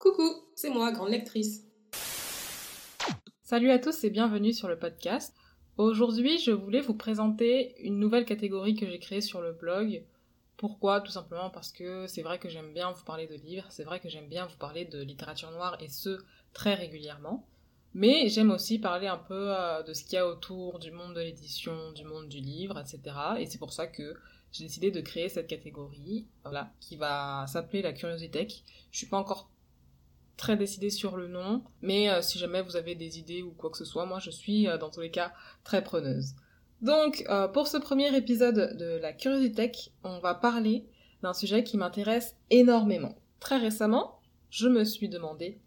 Coucou, c'est moi, grande lectrice. Salut à tous et bienvenue sur le podcast. Aujourd'hui, je voulais vous présenter une nouvelle catégorie que j'ai créée sur le blog. Pourquoi? Tout simplement parce que c'est vrai que j'aime bien vous parler de livres, c'est vrai que j'aime bien vous parler de littérature noire et ce, très régulièrement. Mais j'aime aussi parler un peu euh, de ce qu'il y a autour du monde de l'édition, du monde du livre, etc. Et c'est pour ça que j'ai décidé de créer cette catégorie, voilà, qui va s'appeler la curiosité. Je suis pas encore très décidée sur le nom, mais euh, si jamais vous avez des idées ou quoi que ce soit, moi je suis euh, dans tous les cas très preneuse. Donc pour ce premier épisode de la curiosité, on va parler d'un sujet qui m'intéresse énormément. Très récemment, je me suis demandé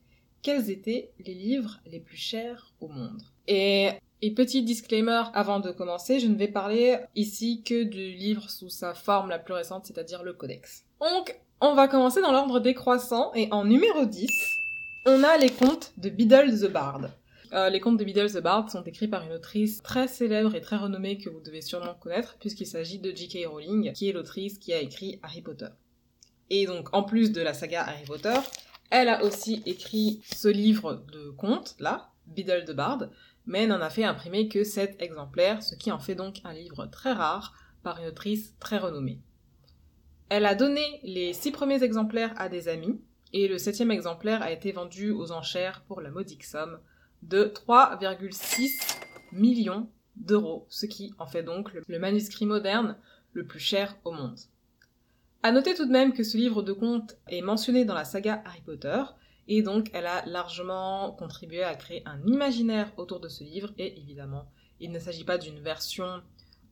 quels étaient les livres les plus chers au monde. Et, petit disclaimer avant de commencer, je ne vais parler ici que du livre sous sa forme la plus récente, c'est-à-dire le codex. Donc, on va commencer dans l'ordre décroissant, et en numéro 10, on a les contes de Biddle the Bard. Euh, les contes de Biddle the Bard sont écrits par une autrice très célèbre et très renommée que vous devez sûrement connaître, puisqu'il s'agit de J.K. Rowling, qui est l'autrice qui a écrit Harry Potter. Et donc, en plus de la saga Harry Potter, elle a aussi écrit ce livre de contes, là, Biddle de Bard, mais n'en a fait imprimer que 7 exemplaires, ce qui en fait donc un livre très rare par une autrice très renommée. Elle a donné les 6 premiers exemplaires à des amis, et le septième exemplaire a été vendu aux enchères pour la modique somme de 3,6 millions d'euros, ce qui en fait donc le manuscrit moderne le plus cher au monde. À noter tout de même que ce livre de contes est mentionné dans la saga Harry Potter, et donc elle a largement contribué à créer un imaginaire autour de ce livre, et évidemment, il ne s'agit pas d'une version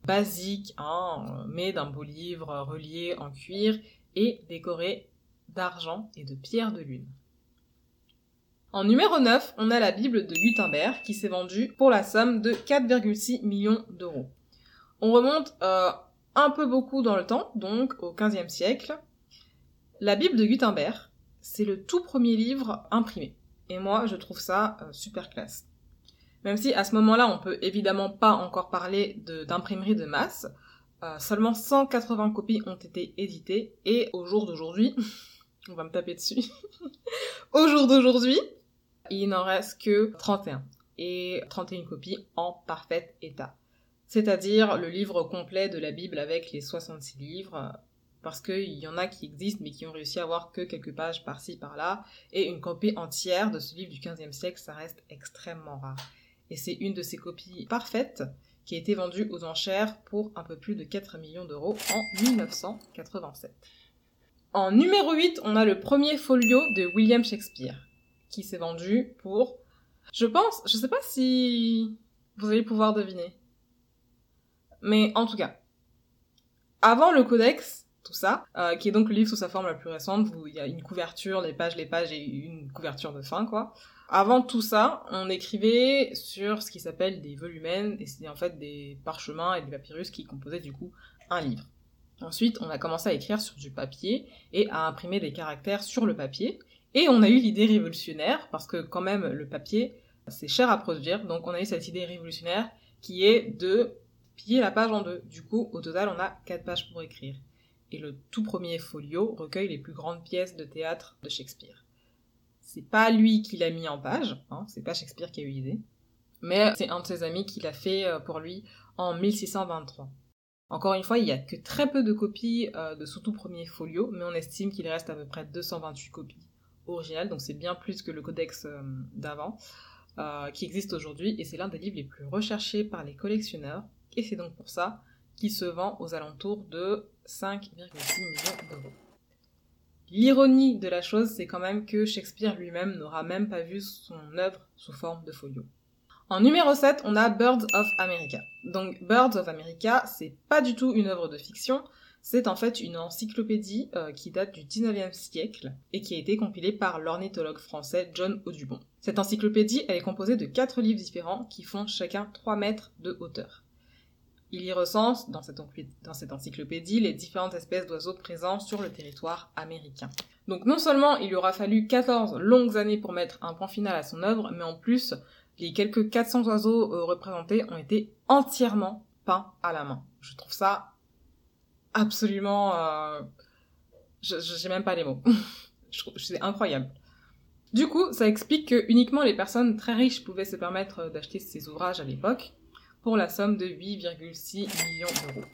basique, hein, mais d'un beau livre relié en cuir et décoré d'argent et de pierres de lune. En numéro 9, on a la Bible de Gutenberg qui s'est vendue pour la somme de 4,6 millions d'euros. On remonte euh, un peu beaucoup dans le temps, donc au XVe siècle. La Bible de Gutenberg, c'est le tout premier livre imprimé. Et moi, je trouve ça euh, super classe. Même si à ce moment-là, on peut évidemment pas encore parler d'imprimerie de, masse, euh, seulement 180 copies ont été éditées, et au jour d'aujourd'hui, on va me taper dessus, au jour d'aujourd'hui, il n'en reste que 31, et 31 copies en parfait état c'est-à-dire le livre complet de la Bible avec les 66 livres, parce qu'il y en a qui existent mais qui ont réussi à avoir que quelques pages par-ci par-là, et une copie entière de ce livre du XVe siècle, ça reste extrêmement rare. Et c'est une de ces copies parfaites qui a été vendue aux enchères pour un peu plus de 4 millions d'euros en 1987. En numéro 8, on a le premier folio de William Shakespeare, qui s'est vendu pour, je pense, je sais pas si vous allez pouvoir deviner. Mais en tout cas, avant le codex, tout ça, euh, qui est donc le livre sous sa forme la plus récente, où il y a une couverture, les pages, les pages et une couverture de fin, quoi. Avant tout ça, on écrivait sur ce qui s'appelle des volumens, et c'était en fait des parchemins et des papyrus qui composaient du coup un livre. Ensuite, on a commencé à écrire sur du papier et à imprimer des caractères sur le papier. Et on a eu l'idée révolutionnaire, parce que quand même le papier, c'est cher à produire, donc on a eu cette idée révolutionnaire qui est de plier la page en deux. Du coup, au total, on a quatre pages pour écrire. Et le tout premier folio recueille les plus grandes pièces de théâtre de Shakespeare. C'est pas lui qui l'a mis en page, hein, c'est pas Shakespeare qui a eu l'idée, mais c'est un de ses amis qui l'a fait euh, pour lui en 1623. Encore une fois, il y a que très peu de copies euh, de ce tout premier folio, mais on estime qu'il reste à peu près 228 copies originales, donc c'est bien plus que le codex euh, d'avant, qui existe aujourd'hui, et c'est l'un des livres les plus recherchés par les collectionneurs, et c'est donc pour ça qu'il se vend aux alentours de 5,6 millions d'euros. L'ironie de la chose, c'est quand même que Shakespeare lui-même n'aura même pas vu son œuvre sous forme de folio. En numéro 7, on a Birds of America. Donc Birds of America, c'est pas du tout une œuvre de fiction, c'est en fait une encyclopédie euh, qui date du 19e siècle et qui a été compilée par l'ornithologue français John Audubon. Cette encyclopédie, elle est composée de quatre livres différents qui font chacun 3 mètres de hauteur. Il y recense, dans cette, encyclopédie, les différentes espèces d'oiseaux présents sur le territoire américain. Donc non seulement il aura fallu 14 longues années pour mettre un point final à son œuvre, mais en plus, les quelques 400 oiseaux euh, représentés ont été entièrement peints à la main. Je trouve ça absolument... Euh... Je n'ai même pas les mots. c'est incroyable. Du coup, ça explique que uniquement les personnes très riches pouvaient se permettre d'acheter ces ouvrages à l'époque, pour la somme de 8,6 millions d'euros.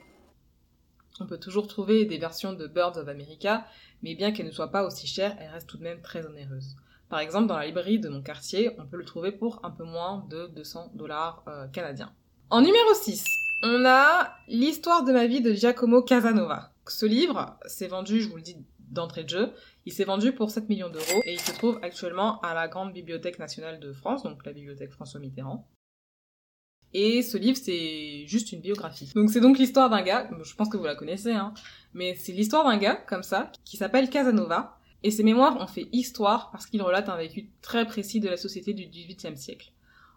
On peut toujours trouver des versions de Birds of America, mais bien qu'elles ne soient pas aussi chères, elles restent tout de même très onéreuses. Par exemple, dans la librairie de mon quartier, on peut le trouver pour un peu moins de 200 dollars euh, canadiens. En numéro 6, on a L'histoire de ma vie de Giacomo Casanova. Ce livre s'est vendu, je vous le dis d'entrée de jeu, il s'est vendu pour 7 millions d'euros et il se trouve actuellement à la Grande Bibliothèque nationale de France, donc la bibliothèque François Mitterrand. Et ce livre, c'est juste une biographie. Donc c'est donc l'histoire d'un gars, je pense que vous la connaissez, hein, mais c'est l'histoire d'un gars, comme ça, qui s'appelle Casanova, et ses mémoires ont fait histoire parce qu'il relate un vécu très précis de la société du XVIIIe siècle.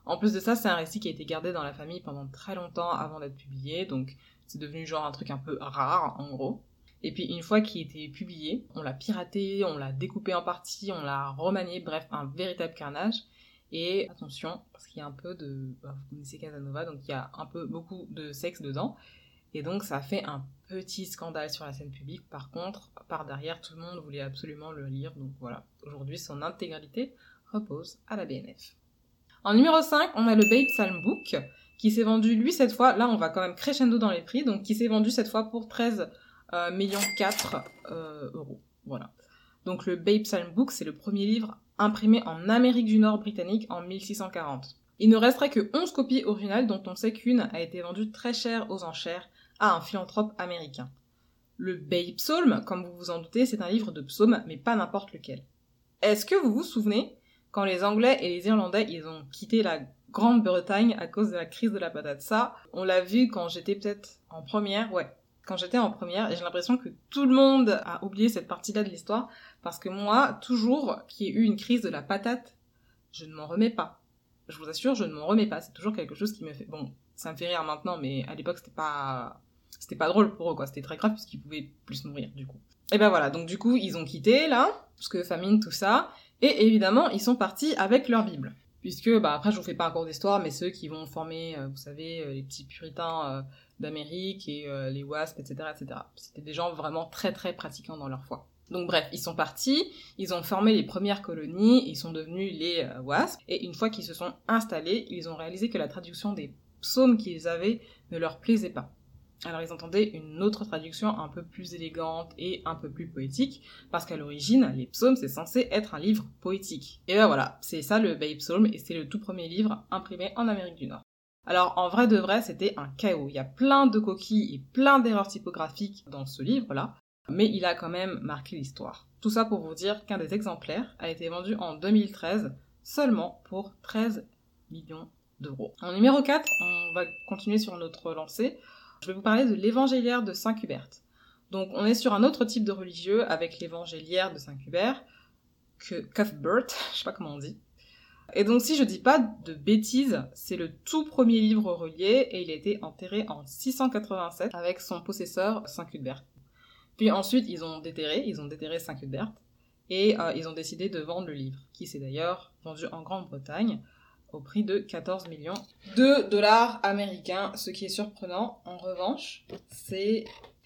En plus de ça, c'est un récit qui a été gardé dans la famille pendant très longtemps avant d'être publié, donc c'est devenu genre un truc un peu rare, en gros. Et puis une fois qu'il était publié, on l'a piraté, on l'a découpé en parties, on l'a remanié, bref, un véritable carnage. Et attention, parce qu'il y a un peu de... Bah, vous connaissez Casanova, donc il y a un peu beaucoup de sexe dedans. Et donc ça fait un petit scandale sur la scène publique. Par contre, par derrière, tout le monde voulait absolument le lire. Donc voilà, aujourd'hui son intégralité repose à la BNF. En numéro 5, on a le Babe Psalm Book, qui s'est vendu, lui, cette fois, là on va quand même crescendo dans les prix, donc qui s'est vendu cette fois pour 13 euh, millions 4 euh, euros. Voilà. Donc le Babe Psalm Book, c'est le premier livre imprimé en Amérique du Nord britannique en 1640. Il ne resterait que 11 copies originales dont on sait qu'une a été vendue très cher aux enchères à un philanthrope américain. Le Babe Psalm, comme vous vous en doutez, c'est un livre de psaumes, mais pas n'importe lequel. Est-ce que vous vous souvenez quand les Anglais et les Irlandais ils ont quitté la Grande-Bretagne à cause de la crise de la patate? Ça, on l'a vu quand j'étais peut-être en première, ouais, quand j'étais en première, et j'ai l'impression que tout le monde a oublié cette partie-là de l'histoire, parce que moi, toujours qu'il y ait eu une crise de la patate, je ne m'en remets pas. Je vous assure, je ne m'en remets pas. C'est toujours quelque chose qui me fait... Bon, ça me fait rire maintenant, mais à l'époque, c'était pas... C'était pas drôle pour eux, quoi. C'était très grave, puisqu'ils pouvaient plus mourir, du coup. Et ben voilà, donc du coup, ils ont quitté, là, parce que famine, tout ça, et évidemment, ils sont partis avec leur Bible. Puisque, bah après, je vous fais pas un cours d'histoire, mais ceux qui vont former, euh, vous savez, euh, les petits puritains euh, d'Amérique et les WASP, etc., etc. C'était des gens vraiment très très pratiquants dans leur foi. Donc bref, ils sont partis, ils ont formé les premières colonies, ils sont devenus les WASP, et une fois qu'ils se sont installés, ils ont réalisé que la traduction des psaumes qu'ils avaient ne leur plaisait pas. Alors ils entendaient une autre traduction un peu plus élégante et un peu plus poétique, parce qu'à l'origine, les psaumes, c'est censé être un livre poétique. Et ben voilà, c'est ça le Babe Psalm, et c'est le tout premier livre imprimé en Amérique du Nord. Alors en vrai de vrai, c'était un chaos. Il y a plein de coquilles et plein d'erreurs typographiques dans ce livre-là, mais il a quand même marqué l'histoire. Tout ça pour vous dire qu'un des exemplaires a été vendu en 2013 seulement pour 13 millions d'euros. En numéro 4, on va continuer sur notre lancée. Je vais vous parler de l'évangéliaire de Saint Hubert. Donc on est sur un autre type de religieux avec l'évangéliaire de Saint Hubert, que Cuthbert, je sais pas comment on dit. Et donc si je dis pas de bêtises, c'est le tout premier livre relié et il a été enterré en 687 avec son possesseur Saint Cuthbert. Puis ensuite ils ont déterré, ils ont déterré Saint Cuthbert et euh, ils ont décidé de vendre le livre, qui s'est d'ailleurs vendu en Grande-Bretagne au prix de 14 millions de dollars américains. Ce qui est surprenant, en revanche, c'est...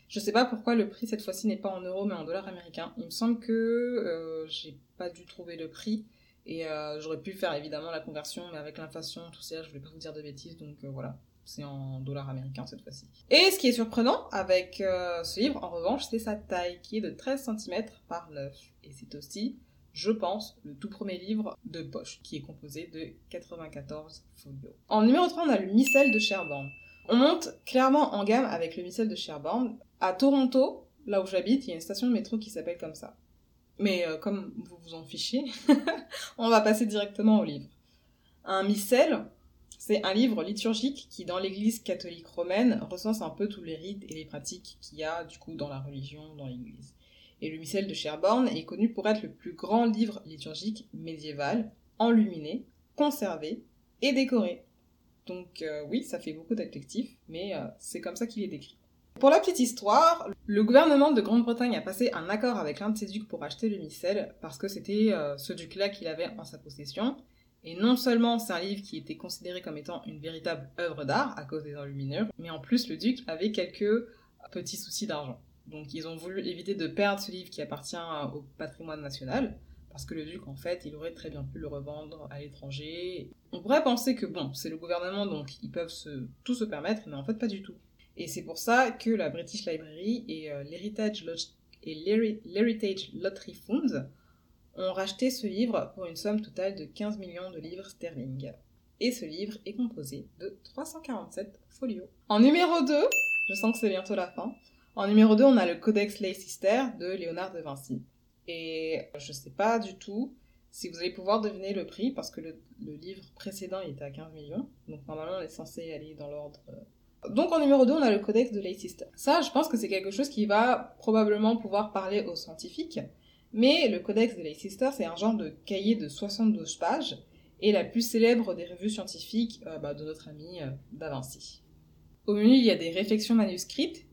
Je sais pas pourquoi le prix cette fois-ci n'est pas en euros mais en dollars américains. Il me semble que euh, j'ai pas dû trouver le prix et euh, j'aurais pu faire évidemment la conversion mais avec l'inflation, tout ça, je vais pas vous dire de bêtises donc euh, voilà. C'est en dollars américains cette fois-ci. Et ce qui est surprenant avec ce livre, en revanche, c'est sa taille qui est de 13 cm par 9. Et c'est aussi je pense, le tout premier livre de poche, qui est composé de 94 folios. En numéro 3, on a le Missel de Sherborne. On monte clairement en gamme avec le Missel de Sherborne. À Toronto, là où j'habite, il y a une station de métro qui s'appelle comme ça. Mais euh, comme vous vous en fichez, on va passer directement au livre. Un missel, c'est un livre liturgique qui, dans l'église catholique romaine, recense un peu tous les rites et les pratiques qu'il y a, du coup, dans la religion, dans l'église et le missel de Sherborne est connu pour être le plus grand livre liturgique médiéval, enluminé, conservé et décoré. Donc euh, oui, ça fait beaucoup d'adjectifs, mais euh, c'est comme ça qu'il est décrit. Pour la petite histoire, le gouvernement de Grande-Bretagne a passé un accord avec l'un de ses ducs pour acheter le missel, parce que c'était euh, ce duc-là qu'il avait en sa possession. Et non seulement c'est un livre qui était considéré comme étant une véritable œuvre d'art à cause des enluminures, mais en plus le duc avait quelques petits soucis d'argent. Donc ils ont voulu éviter de perdre ce livre qui appartient au patrimoine national, parce que le duc, en fait, il aurait très bien pu le revendre à l'étranger. On pourrait penser que, bon, c'est le gouvernement, donc ils peuvent tout se permettre, mais en fait, pas du tout. Et c'est pour ça que la British Library et euh, l'Heritage Lottery Fund ont racheté ce livre pour une somme totale de 15 millions de livres sterling. Et ce livre est composé de 347 folios. En numéro 2, je sens que c'est bientôt la fin, en numéro 2, on a le Codex Leicester de Léonard de Vinci. Et je sais pas du tout si vous allez pouvoir deviner le prix, parce que le, livre précédent était à 15 millions, donc normalement on est censé aller dans l'ordre. Euh. Donc en numéro 2, on a le Codex de Leicester. Ça, je pense que c'est quelque chose qui va probablement pouvoir parler aux scientifiques, mais le Codex de Leicester, c'est un genre de cahier de 72 pages, et la plus célèbre des revues scientifiques euh, bah, de notre ami euh, Vinci. Au menu, il y a des réflexions manuscrites,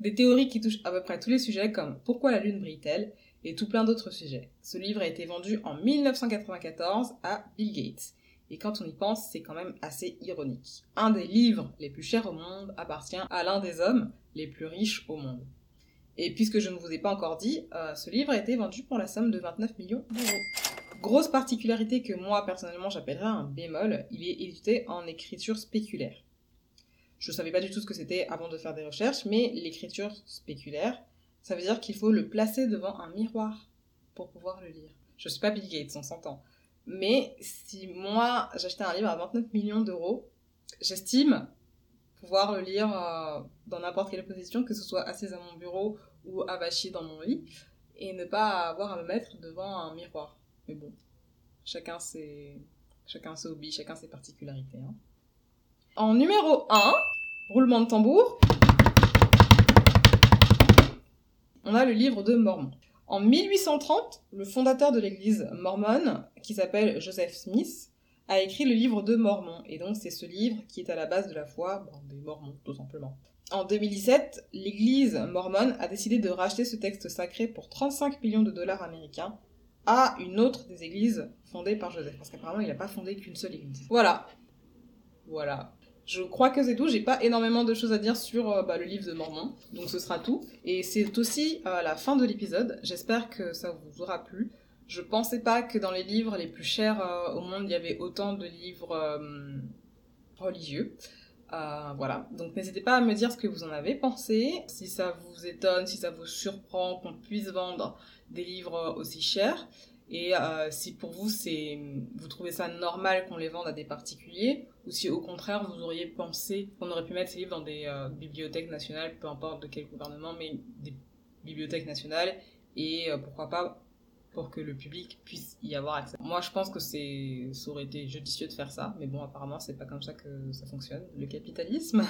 des théories qui touchent à peu près tous les sujets comme pourquoi la Lune brille-t-elle et tout plein d'autres sujets. Ce livre a été vendu en 1994 à Bill Gates. Et quand on y pense, c'est quand même assez ironique. Un des livres les plus chers au monde appartient à l'un des hommes les plus riches au monde. Et puisque je ne vous ai pas encore dit, euh, ce livre a été vendu pour la somme de 29 millions d'euros. Grosse particularité que moi personnellement j'appellerais un bémol, il est édité en écriture spéculaire. Je savais pas du tout ce que c'était avant de faire des recherches, mais l'écriture spéculaire, ça veut dire qu'il faut le placer devant un miroir pour pouvoir le lire. Je suis pas Bill Gates, on s'entend. Mais si moi j'achetais un livre à 29 millions d'euros, j'estime pouvoir le lire euh, dans n'importe quelle position, que ce soit assise à mon bureau ou avachi dans mon lit, et ne pas avoir à me mettre devant un miroir. Mais bon, chacun ses, chacun ses hobbies, chacun ses particularités. Hein. En numéro 1, roulement de tambour, on a le livre de Mormon. En 1830, le fondateur de l'église mormone, qui s'appelle Joseph Smith, a écrit le livre de Mormon. Et donc c'est ce livre qui est à la base de la foi des Mormons, tout simplement. En 2017, l'église mormone a décidé de racheter ce texte sacré pour 35 millions de dollars américains à une autre des églises fondées par Joseph. Parce qu'apparemment, il n'a pas fondé qu'une seule église. Voilà. Voilà. Je crois que c'est tout. J'ai pas énormément de choses à dire sur euh, bah, le livre de Mormon, donc ce sera tout. Et c'est aussi euh, la fin de l'épisode. J'espère que ça vous aura plu. Je pensais pas que dans les livres les plus chers euh, au monde, il y avait autant de livres religieux. voilà, donc n'hésitez pas à me dire ce que vous en avez pensé, si ça vous étonne, si ça vous surprend qu'on puisse vendre des livres aussi chers. Et euh, si pour vous, c'est, vous trouvez ça normal qu'on les vende à des particuliers, ou si au contraire vous auriez pensé qu'on aurait pu mettre ces livres dans des euh, bibliothèques nationales, peu importe de quel gouvernement, mais des bibliothèques nationales, et euh, pourquoi pas pour que le public puisse y avoir accès. Moi, je pense que ça aurait été judicieux de faire ça, mais bon, apparemment, c'est pas comme ça que ça fonctionne, le capitalisme.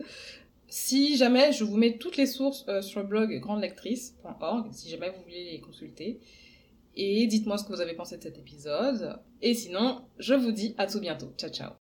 si jamais, je vous mets toutes les sources sur le blog grandelectrice.org, si jamais vous voulez les consulter. Et dites-moi ce que vous avez pensé de cet épisode. Et sinon, je vous dis à tout bientôt. Ciao ciao